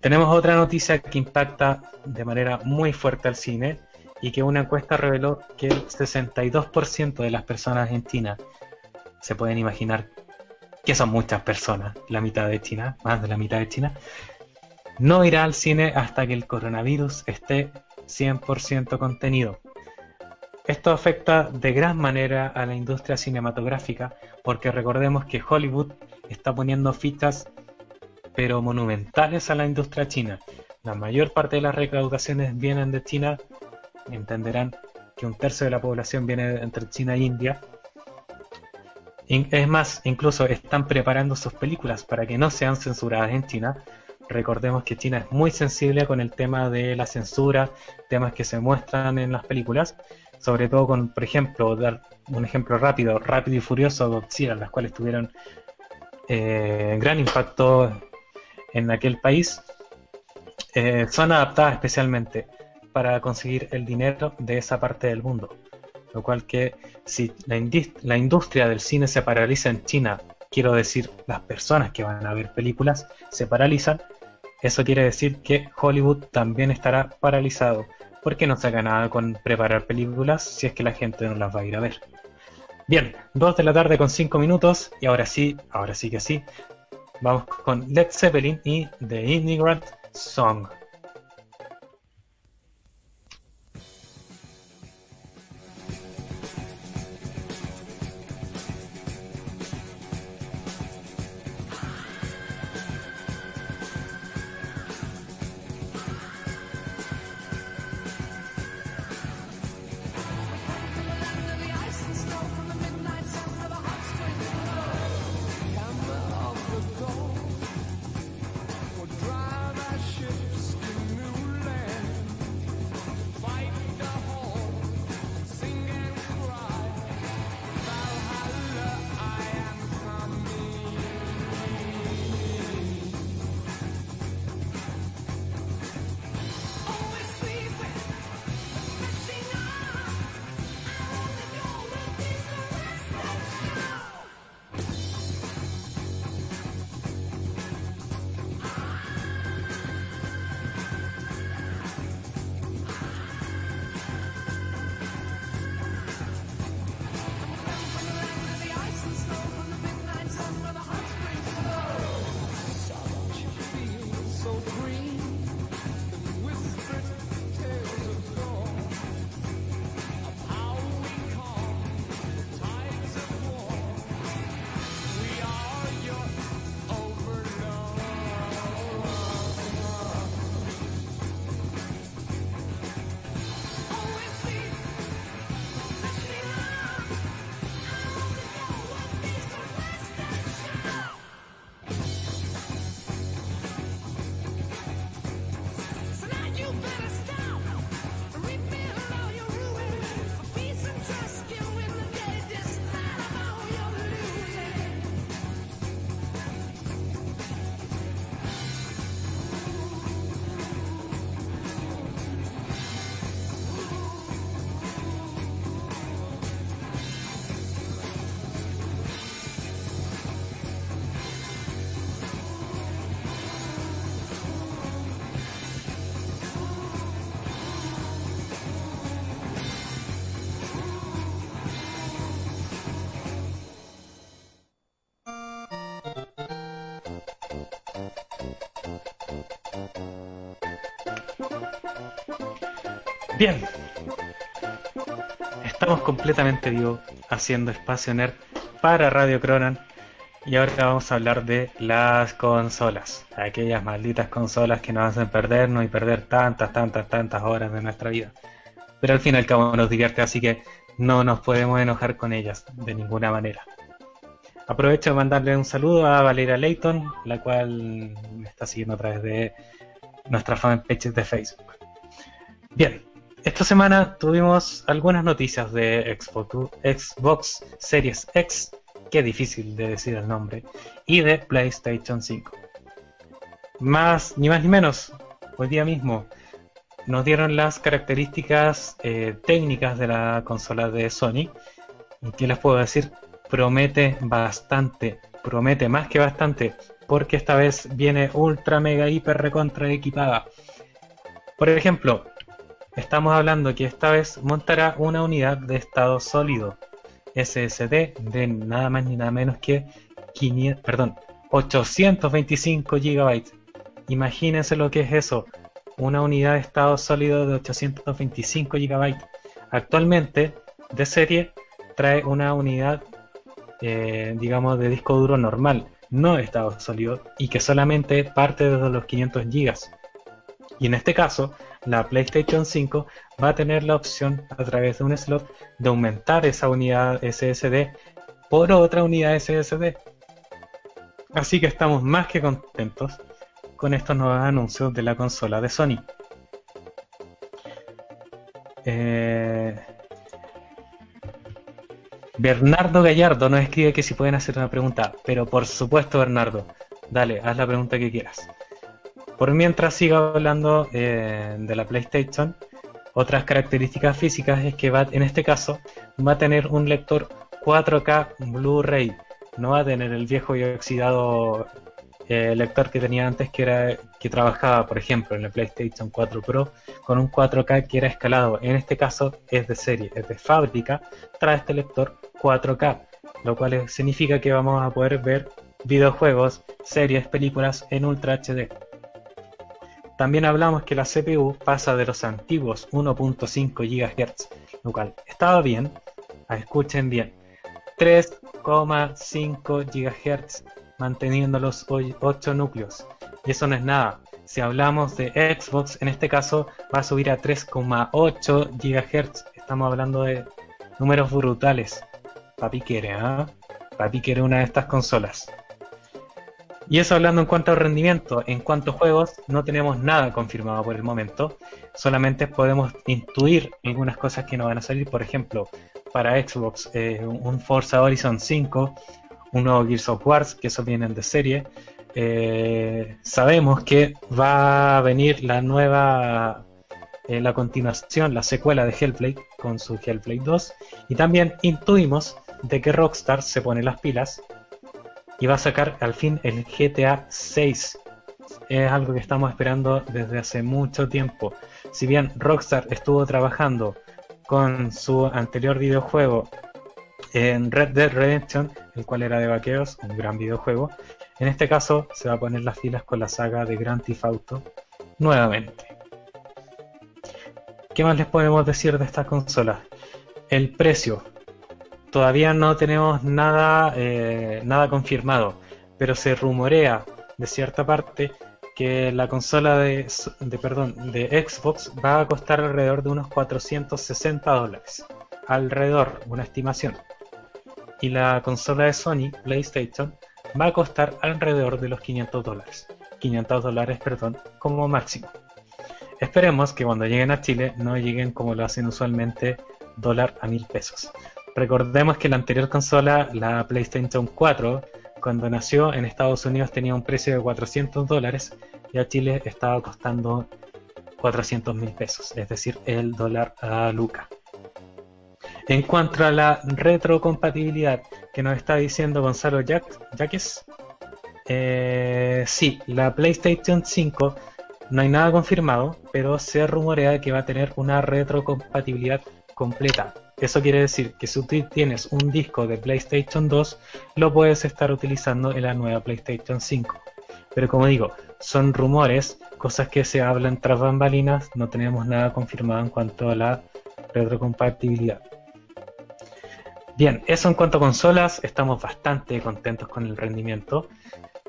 Tenemos otra noticia que impacta de manera muy fuerte al cine y que una encuesta reveló que el 62% de las personas en China se pueden imaginar que son muchas personas, la mitad de China, más de la mitad de China, no irá al cine hasta que el coronavirus esté 100% contenido. Esto afecta de gran manera a la industria cinematográfica porque recordemos que Hollywood está poniendo fichas pero monumentales a la industria china. La mayor parte de las recaudaciones vienen de China, entenderán que un tercio de la población viene entre China e India, es más, incluso están preparando sus películas para que no sean censuradas en China. Recordemos que China es muy sensible con el tema de la censura, temas que se muestran en las películas, sobre todo con, por ejemplo, dar un ejemplo rápido, Rápido y Furioso, Godzilla, las cuales tuvieron eh, gran impacto en aquel país, eh, son adaptadas especialmente para conseguir el dinero de esa parte del mundo. Lo cual que si la, la industria del cine se paraliza en China, quiero decir las personas que van a ver películas se paralizan, eso quiere decir que Hollywood también estará paralizado, porque no saca nada con preparar películas si es que la gente no las va a ir a ver. Bien, 2 de la tarde con 5 minutos y ahora sí, ahora sí que sí, vamos con Led Zeppelin y The Immigrant Song. Bien. Estamos completamente vivos haciendo espacio nerd para Radio Cronan. Y ahora vamos a hablar de las consolas. Aquellas malditas consolas que nos hacen perdernos y perder tantas, tantas, tantas horas de nuestra vida. Pero al fin y al cabo nos divierte, así que no nos podemos enojar con ellas de ninguna manera. Aprovecho de mandarle un saludo a Valeria Layton, la cual me está siguiendo a través de nuestra fanpage de Facebook. Bien, esta semana tuvimos algunas noticias de Xbox, Series X, que difícil de decir el nombre, y de PlayStation 5. Más, ni más ni menos, hoy día mismo nos dieron las características eh, técnicas de la consola de Sony. ¿Y qué les puedo decir? promete bastante, promete más que bastante, porque esta vez viene ultra mega hiper recontra equipada. Por ejemplo, estamos hablando que esta vez montará una unidad de estado sólido SSD de nada más ni nada menos que 500, perdón, 825 GB. Imagínense lo que es eso, una unidad de estado sólido de 825 GB. Actualmente, de serie, trae una unidad eh, digamos, de disco duro normal, no de estado sólido, y que solamente parte desde los 500 GB. Y en este caso, la PlayStation 5 va a tener la opción a través de un slot de aumentar esa unidad SSD por otra unidad SSD. Así que estamos más que contentos con estos nuevos anuncios de la consola de Sony. Eh, Bernardo Gallardo nos escribe que si pueden hacer una pregunta, pero por supuesto Bernardo, dale, haz la pregunta que quieras. Por mientras sigo hablando eh, de la PlayStation, otras características físicas es que va, en este caso va a tener un lector 4K Blu-ray, no va a tener el viejo y oxidado eh, lector que tenía antes que era que trabajaba por ejemplo en la PlayStation 4 Pro con un 4K que era escalado en este caso es de serie es de fábrica trae este lector 4K, lo cual significa que vamos a poder ver videojuegos, series, películas en Ultra HD. También hablamos que la CPU pasa de los antiguos 1.5 GHz, lo cual estaba bien, ah, escuchen bien, 3,5 GHz manteniendo los 8 núcleos. Y eso no es nada. Si hablamos de Xbox, en este caso va a subir a 3,8 GHz. Estamos hablando de números brutales. Papi quiere, ¿ah? Papi quiere una de estas consolas. Y eso hablando en cuanto a rendimiento, en cuanto a juegos, no tenemos nada confirmado por el momento. Solamente podemos intuir algunas cosas que nos van a salir. Por ejemplo, para Xbox, eh, un Forza Horizon 5, un nuevo Gears of War, que esos vienen de serie. Eh, sabemos que va a venir la nueva eh, la continuación, la secuela de Hellblade con su Hellblade 2. Y también intuimos de que Rockstar se pone las pilas y va a sacar al fin el GTA 6. Es algo que estamos esperando desde hace mucho tiempo. Si bien Rockstar estuvo trabajando con su anterior videojuego en Red Dead Redemption, el cual era de vaqueros, un gran videojuego, en este caso se va a poner las pilas con la saga de Grand Theft Auto nuevamente. ¿Qué más les podemos decir de esta consola? El precio. Todavía no tenemos nada, eh, nada confirmado, pero se rumorea de cierta parte que la consola de, perdón, de Xbox va a costar alrededor de unos 460 dólares. Alrededor, una estimación. Y la consola de Sony, PlayStation, va a costar alrededor de los 500 dólares. 500 dólares, perdón, como máximo. Esperemos que cuando lleguen a Chile no lleguen como lo hacen usualmente dólar a mil pesos. Recordemos que la anterior consola, la PlayStation 4, cuando nació en Estados Unidos tenía un precio de 400 dólares y a Chile estaba costando 400 mil pesos, es decir, el dólar a Luca. En cuanto a la retrocompatibilidad que nos está diciendo Gonzalo Jaques, eh, sí, la PlayStation 5 no hay nada confirmado, pero se rumorea que va a tener una retrocompatibilidad completa. Eso quiere decir que si tú tienes un disco de PlayStation 2, lo puedes estar utilizando en la nueva PlayStation 5. Pero como digo, son rumores, cosas que se hablan tras bambalinas, no tenemos nada confirmado en cuanto a la retrocompatibilidad. Bien, eso en cuanto a consolas, estamos bastante contentos con el rendimiento.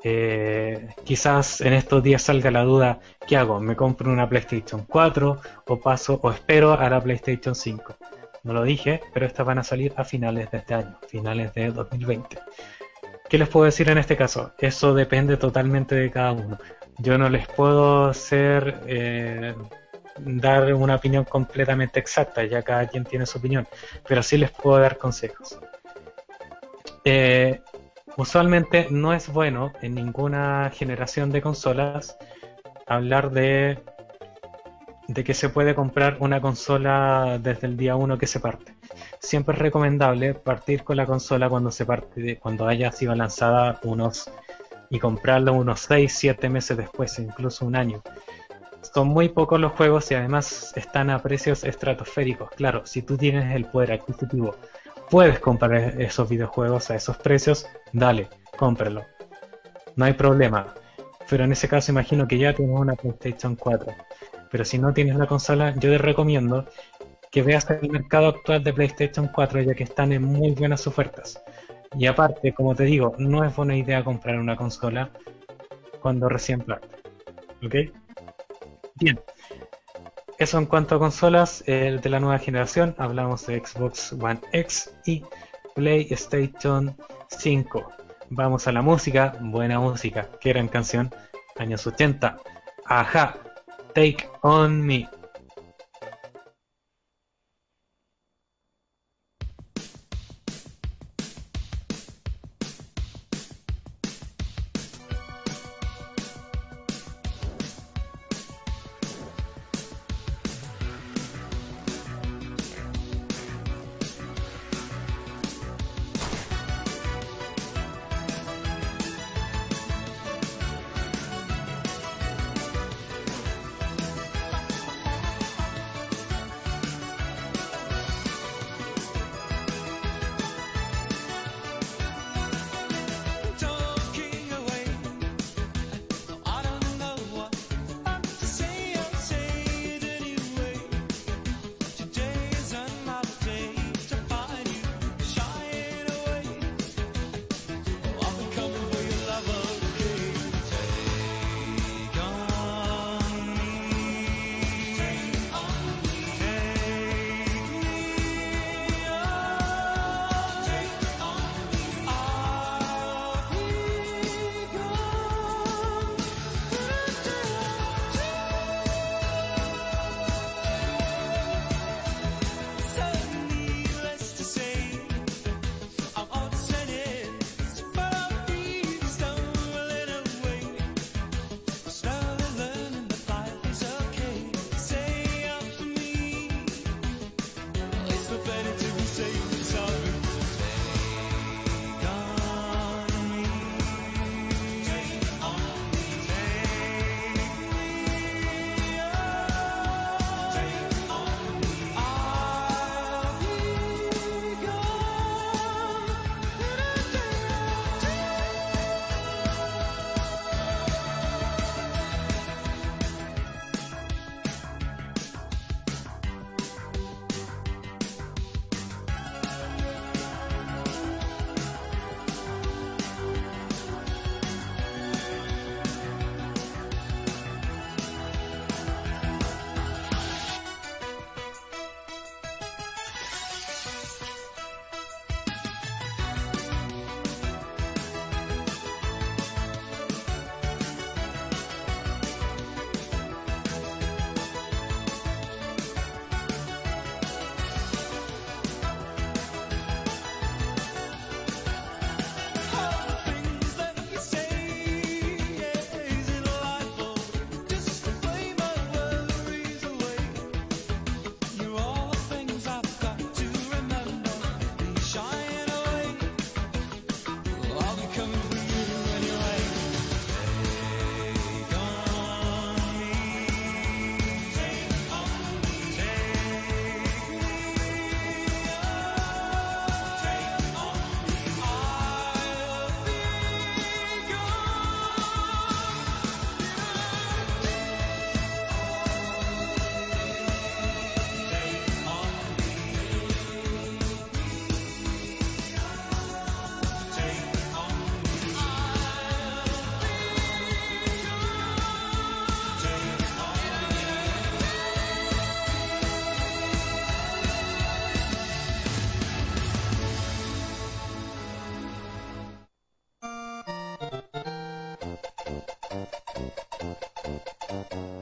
Eh, quizás en estos días salga la duda, ¿qué hago? ¿Me compro una PlayStation 4 o paso o espero a la PlayStation 5? No lo dije, pero estas van a salir a finales de este año, finales de 2020. ¿Qué les puedo decir en este caso? Eso depende totalmente de cada uno. Yo no les puedo hacer eh, dar una opinión completamente exacta, ya cada quien tiene su opinión, pero sí les puedo dar consejos. Eh, usualmente no es bueno en ninguna generación de consolas hablar de, de que se puede comprar una consola desde el día 1 que se parte. Siempre es recomendable partir con la consola cuando se parte, cuando haya sido lanzada unos y comprarla unos 6, 7 meses después, incluso un año. Son muy pocos los juegos y además están a precios estratosféricos. Claro, si tú tienes el poder adquisitivo puedes comprar esos videojuegos a esos precios, dale, cómpralo. No hay problema. Pero en ese caso imagino que ya tienes una PlayStation 4. Pero si no tienes la consola, yo te recomiendo que veas el mercado actual de PlayStation 4 ya que están en muy buenas ofertas. Y aparte, como te digo, no es buena idea comprar una consola cuando recién parte. ¿Ok? Bien. Eso en cuanto a consolas de la nueva generación, hablamos de Xbox One X y PlayStation 5. Vamos a la música, buena música, qué gran canción, años 80. Ajá, Take On Me.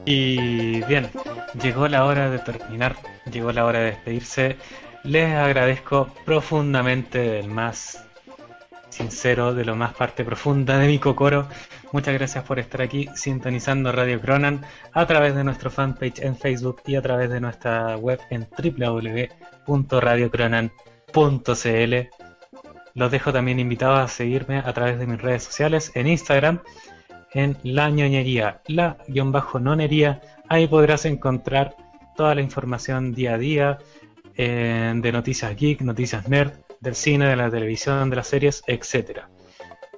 Y bien, llegó la hora de terminar, llegó la hora de despedirse. Les agradezco profundamente del más sincero, de lo más parte profunda de mi cocoro. Muchas gracias por estar aquí sintonizando Radio Cronan a través de nuestro fanpage en Facebook y a través de nuestra web en www.radiocronan.cl. Los dejo también invitados a seguirme a través de mis redes sociales en Instagram en la ñoñería, la-nonería. Ahí podrás encontrar toda la información día a día eh, de noticias geek, noticias nerd, del cine, de la televisión, de las series, etc.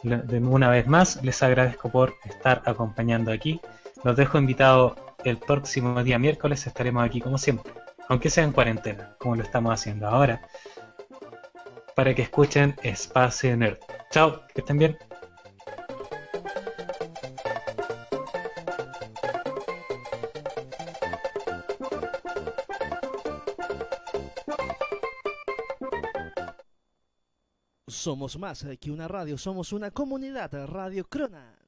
una vez más, les agradezco por estar acompañando aquí. Los dejo invitados el próximo día miércoles, estaremos aquí como siempre, aunque sea en cuarentena, como lo estamos haciendo ahora, para que escuchen Espacio Nerd. Chao, que estén bien. Somos más que una radio, somos una comunidad Radio Crona.